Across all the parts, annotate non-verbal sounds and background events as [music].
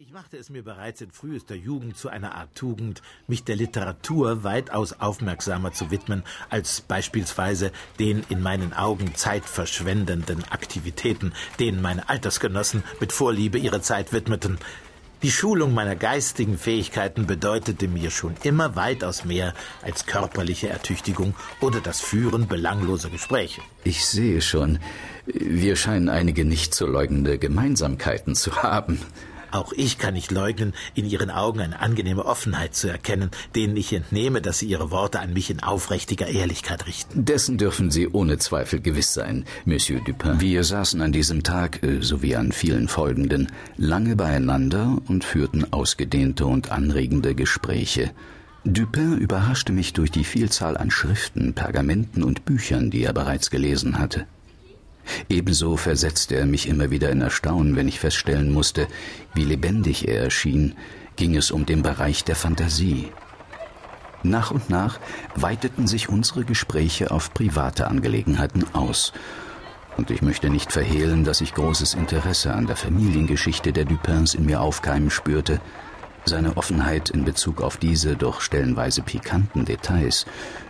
Ich machte es mir bereits in frühester Jugend zu einer Art Tugend, mich der Literatur weitaus aufmerksamer zu widmen als beispielsweise den in meinen Augen zeitverschwendenden Aktivitäten, denen meine Altersgenossen mit Vorliebe ihre Zeit widmeten. Die Schulung meiner geistigen Fähigkeiten bedeutete mir schon immer weitaus mehr als körperliche Ertüchtigung oder das Führen belangloser Gespräche. Ich sehe schon, wir scheinen einige nicht zu leugnende Gemeinsamkeiten zu haben. Auch ich kann nicht leugnen, in Ihren Augen eine angenehme Offenheit zu erkennen, denen ich entnehme, dass Sie Ihre Worte an mich in aufrichtiger Ehrlichkeit richten. Dessen dürfen Sie ohne Zweifel gewiss sein, Monsieur Dupin. Wir saßen an diesem Tag, äh, sowie an vielen folgenden, lange beieinander und führten ausgedehnte und anregende Gespräche. Dupin überraschte mich durch die Vielzahl an Schriften, Pergamenten und Büchern, die er bereits gelesen hatte. Ebenso versetzte er mich immer wieder in Erstaunen, wenn ich feststellen musste, wie lebendig er erschien, ging es um den Bereich der Fantasie. Nach und nach weiteten sich unsere Gespräche auf private Angelegenheiten aus, und ich möchte nicht verhehlen, dass ich großes Interesse an der Familiengeschichte der Dupins in mir aufkeimen spürte, seine Offenheit in Bezug auf diese doch stellenweise pikanten Details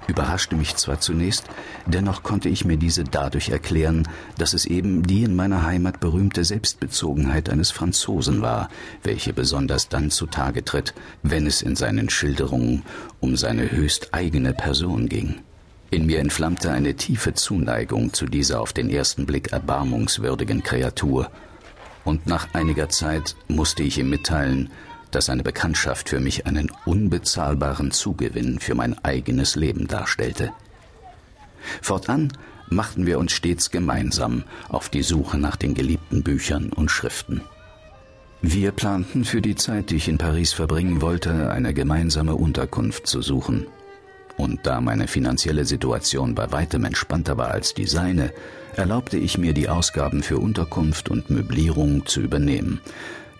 überraschte mich zwar zunächst, dennoch konnte ich mir diese dadurch erklären, dass es eben die in meiner Heimat berühmte Selbstbezogenheit eines Franzosen war, welche besonders dann zutage tritt, wenn es in seinen Schilderungen um seine höchst eigene Person ging. In mir entflammte eine tiefe Zuneigung zu dieser auf den ersten Blick erbarmungswürdigen Kreatur, und nach einiger Zeit musste ich ihm mitteilen, dass seine Bekanntschaft für mich einen unbezahlbaren Zugewinn für mein eigenes Leben darstellte. Fortan machten wir uns stets gemeinsam auf die Suche nach den geliebten Büchern und Schriften. Wir planten für die Zeit, die ich in Paris verbringen wollte, eine gemeinsame Unterkunft zu suchen. Und da meine finanzielle Situation bei weitem entspannter war als die seine, erlaubte ich mir die Ausgaben für Unterkunft und Möblierung zu übernehmen,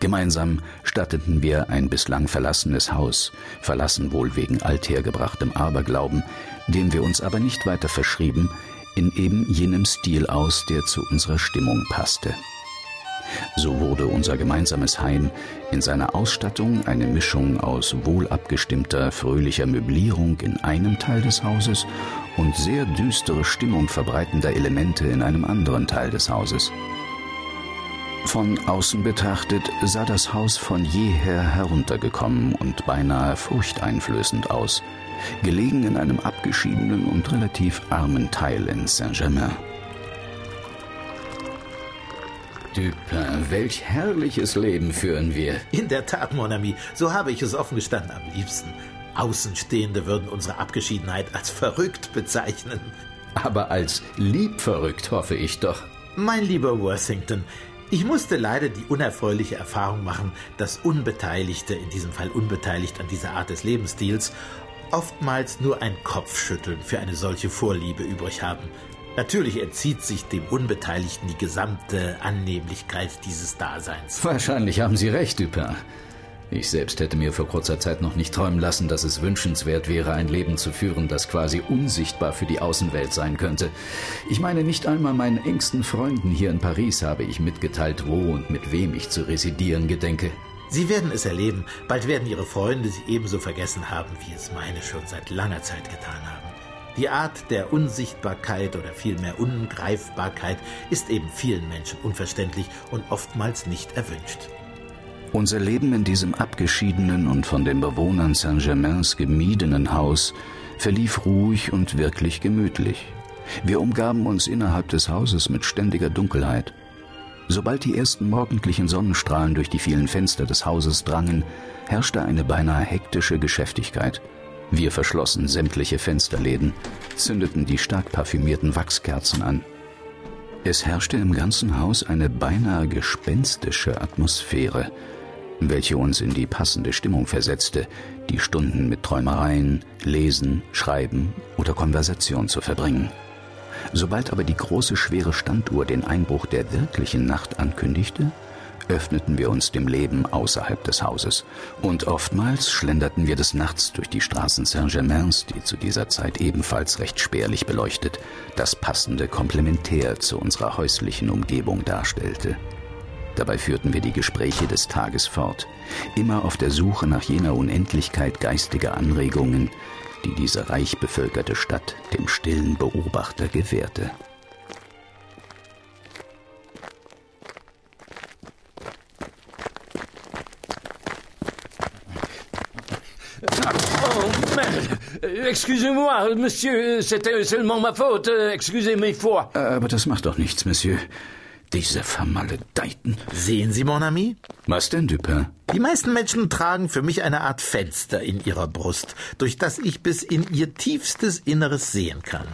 Gemeinsam statteten wir ein bislang verlassenes Haus, verlassen wohl wegen althergebrachtem Aberglauben, dem wir uns aber nicht weiter verschrieben, in eben jenem Stil aus, der zu unserer Stimmung passte. So wurde unser gemeinsames Heim in seiner Ausstattung eine Mischung aus wohl abgestimmter, fröhlicher Möblierung in einem Teil des Hauses und sehr düstere Stimmung verbreitender Elemente in einem anderen Teil des Hauses. Von außen betrachtet sah das Haus von jeher heruntergekommen und beinahe furchteinflößend aus, gelegen in einem abgeschiedenen und relativ armen Teil in Saint-Germain. Dupin, welch herrliches Leben führen wir. In der Tat, mon ami, so habe ich es offen gestanden am liebsten. Außenstehende würden unsere Abgeschiedenheit als verrückt bezeichnen. Aber als liebverrückt hoffe ich doch. Mein lieber Worthington, ich musste leider die unerfreuliche Erfahrung machen, dass Unbeteiligte, in diesem Fall unbeteiligt an dieser Art des Lebensstils, oftmals nur ein Kopfschütteln für eine solche Vorliebe übrig haben. Natürlich entzieht sich dem Unbeteiligten die gesamte Annehmlichkeit dieses Daseins. Wahrscheinlich haben Sie recht, Dupin. Ich selbst hätte mir vor kurzer Zeit noch nicht träumen lassen, dass es wünschenswert wäre, ein Leben zu führen, das quasi unsichtbar für die Außenwelt sein könnte. Ich meine, nicht einmal meinen engsten Freunden hier in Paris habe ich mitgeteilt, wo und mit wem ich zu residieren gedenke. Sie werden es erleben. Bald werden Ihre Freunde Sie ebenso vergessen haben, wie es meine schon seit langer Zeit getan haben. Die Art der Unsichtbarkeit oder vielmehr Ungreifbarkeit ist eben vielen Menschen unverständlich und oftmals nicht erwünscht. Unser Leben in diesem abgeschiedenen und von den Bewohnern Saint-Germains gemiedenen Haus verlief ruhig und wirklich gemütlich. Wir umgaben uns innerhalb des Hauses mit ständiger Dunkelheit. Sobald die ersten morgendlichen Sonnenstrahlen durch die vielen Fenster des Hauses drangen, herrschte eine beinahe hektische Geschäftigkeit. Wir verschlossen sämtliche Fensterläden, zündeten die stark parfümierten Wachskerzen an. Es herrschte im ganzen Haus eine beinahe gespenstische Atmosphäre, welche uns in die passende Stimmung versetzte, die Stunden mit Träumereien, Lesen, Schreiben oder Konversation zu verbringen. Sobald aber die große schwere Standuhr den Einbruch der wirklichen Nacht ankündigte, öffneten wir uns dem Leben außerhalb des Hauses, und oftmals schlenderten wir des Nachts durch die Straßen Saint-Germains, die zu dieser Zeit ebenfalls recht spärlich beleuchtet, das passende Komplementär zu unserer häuslichen Umgebung darstellte. Dabei führten wir die Gespräche des Tages fort, immer auf der Suche nach jener Unendlichkeit geistiger Anregungen, die diese reich bevölkerte Stadt dem stillen Beobachter gewährte. Excusez-moi, Monsieur, c'était seulement ma faute. Excusez mes fois. Aber das macht doch nichts, Monsieur. Diese Vermaledeiten. Sehen Sie, Mon Ami? Was denn, Dupin? Die meisten Menschen tragen für mich eine Art Fenster in ihrer Brust, durch das ich bis in ihr tiefstes Inneres sehen kann.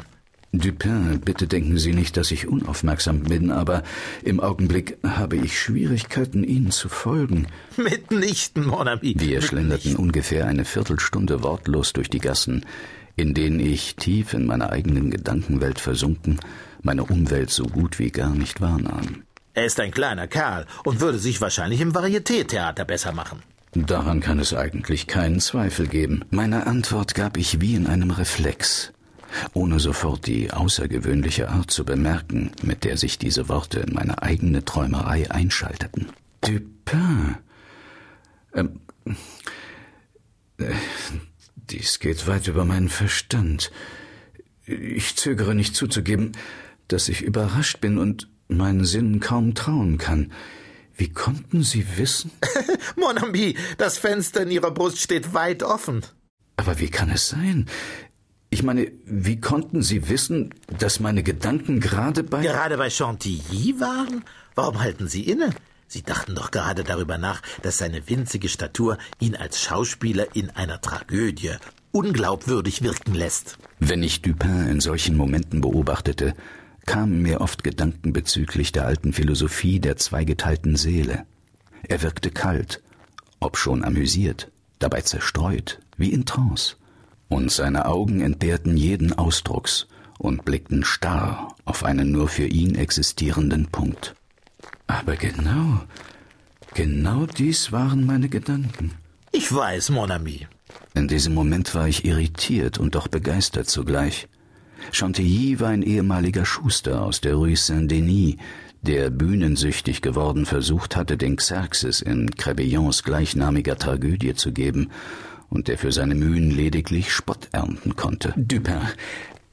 Dupin, bitte denken Sie nicht, dass ich unaufmerksam bin, aber im Augenblick habe ich Schwierigkeiten, Ihnen zu folgen. Mitnichten, Mon Ami. Wir schlenderten ungefähr eine Viertelstunde wortlos durch die Gassen, in denen ich, tief in meiner eigenen Gedankenwelt versunken, meine Umwelt so gut wie gar nicht wahrnahm. Er ist ein kleiner Kerl und würde sich wahrscheinlich im Varieté-Theater besser machen. Daran kann es eigentlich keinen Zweifel geben. Meine Antwort gab ich wie in einem Reflex, ohne sofort die außergewöhnliche Art zu bemerken, mit der sich diese Worte in meine eigene Träumerei einschalteten. Dupin. Ähm, äh, dies geht weit über meinen Verstand. Ich zögere nicht zuzugeben, dass ich überrascht bin und meinen Sinnen kaum trauen kann. Wie konnten Sie wissen? [laughs] Mon ami, das Fenster in Ihrer Brust steht weit offen. Aber wie kann es sein? Ich meine, wie konnten Sie wissen, dass meine Gedanken gerade bei. Gerade bei Chantilly waren? Warum halten Sie inne? Sie dachten doch gerade darüber nach, dass seine winzige Statur ihn als Schauspieler in einer Tragödie unglaubwürdig wirken lässt. Wenn ich Dupin in solchen Momenten beobachtete, kamen mir oft Gedanken bezüglich der alten Philosophie der zweigeteilten Seele. Er wirkte kalt, obschon amüsiert, dabei zerstreut, wie in Trance, und seine Augen entbehrten jeden Ausdrucks und blickten starr auf einen nur für ihn existierenden Punkt. Aber genau, genau dies waren meine Gedanken. Ich weiß, Mon ami. In diesem Moment war ich irritiert und doch begeistert zugleich. Chantilly war ein ehemaliger Schuster aus der Rue Saint-Denis, der bühnensüchtig geworden versucht hatte, den Xerxes in Crébillons gleichnamiger Tragödie zu geben und der für seine Mühen lediglich Spott ernten konnte. Dupin,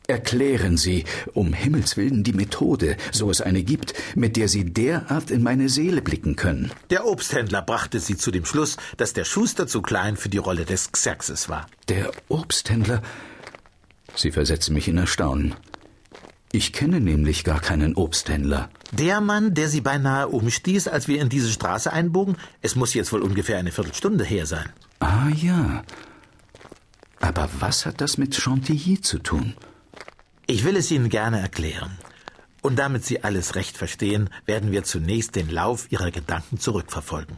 erklären Sie um Himmels willen die Methode, so es eine gibt, mit der Sie derart in meine Seele blicken können. Der Obsthändler brachte sie zu dem Schluss, dass der Schuster zu klein für die Rolle des Xerxes war. Der Obsthändler Sie versetzen mich in Erstaunen. Ich kenne nämlich gar keinen Obsthändler. Der Mann, der Sie beinahe umstieß, als wir in diese Straße einbogen, es muss jetzt wohl ungefähr eine Viertelstunde her sein. Ah ja. Aber was hat das mit Chantilly zu tun? Ich will es Ihnen gerne erklären. Und damit Sie alles recht verstehen, werden wir zunächst den Lauf Ihrer Gedanken zurückverfolgen.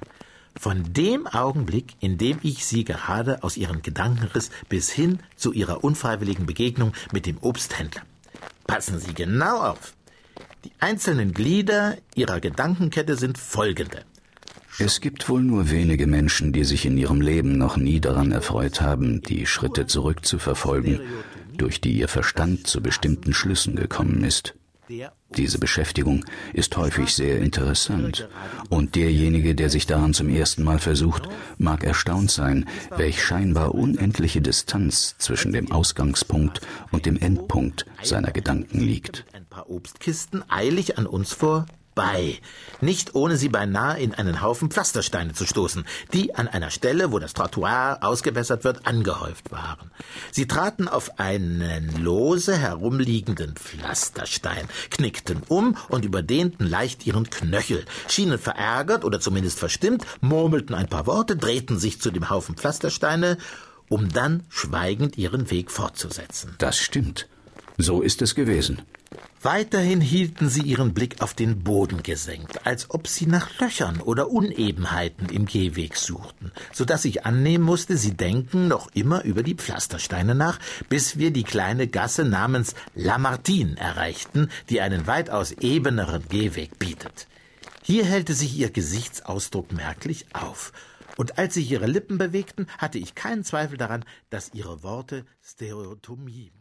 Von dem Augenblick, in dem ich sie gerade aus ihren Gedanken riss, bis hin zu ihrer unfreiwilligen Begegnung mit dem Obsthändler. Passen Sie genau auf. Die einzelnen Glieder ihrer Gedankenkette sind folgende. Es gibt wohl nur wenige Menschen, die sich in ihrem Leben noch nie daran erfreut haben, die Schritte zurückzuverfolgen, durch die ihr Verstand zu bestimmten Schlüssen gekommen ist. Diese Beschäftigung ist häufig sehr interessant, und derjenige, der sich daran zum ersten Mal versucht, mag erstaunt sein, welch scheinbar unendliche Distanz zwischen dem Ausgangspunkt und dem Endpunkt seiner Gedanken liegt. Ein paar Obstkisten eilig an uns vor bei, nicht ohne sie beinahe in einen Haufen Pflastersteine zu stoßen, die an einer Stelle, wo das Trottoir ausgebessert wird, angehäuft waren. Sie traten auf einen lose herumliegenden Pflasterstein, knickten um und überdehnten leicht ihren Knöchel, schienen verärgert oder zumindest verstimmt, murmelten ein paar Worte, drehten sich zu dem Haufen Pflastersteine, um dann schweigend ihren Weg fortzusetzen. Das stimmt. So ist es gewesen. Weiterhin hielten sie ihren Blick auf den Boden gesenkt, als ob sie nach Löchern oder Unebenheiten im Gehweg suchten, so dass ich annehmen musste, sie denken noch immer über die Pflastersteine nach, bis wir die kleine Gasse namens Lamartine erreichten, die einen weitaus ebeneren Gehweg bietet. Hier hellte sich ihr Gesichtsausdruck merklich auf, und als sich ihre Lippen bewegten, hatte ich keinen Zweifel daran, dass ihre Worte Stereotomie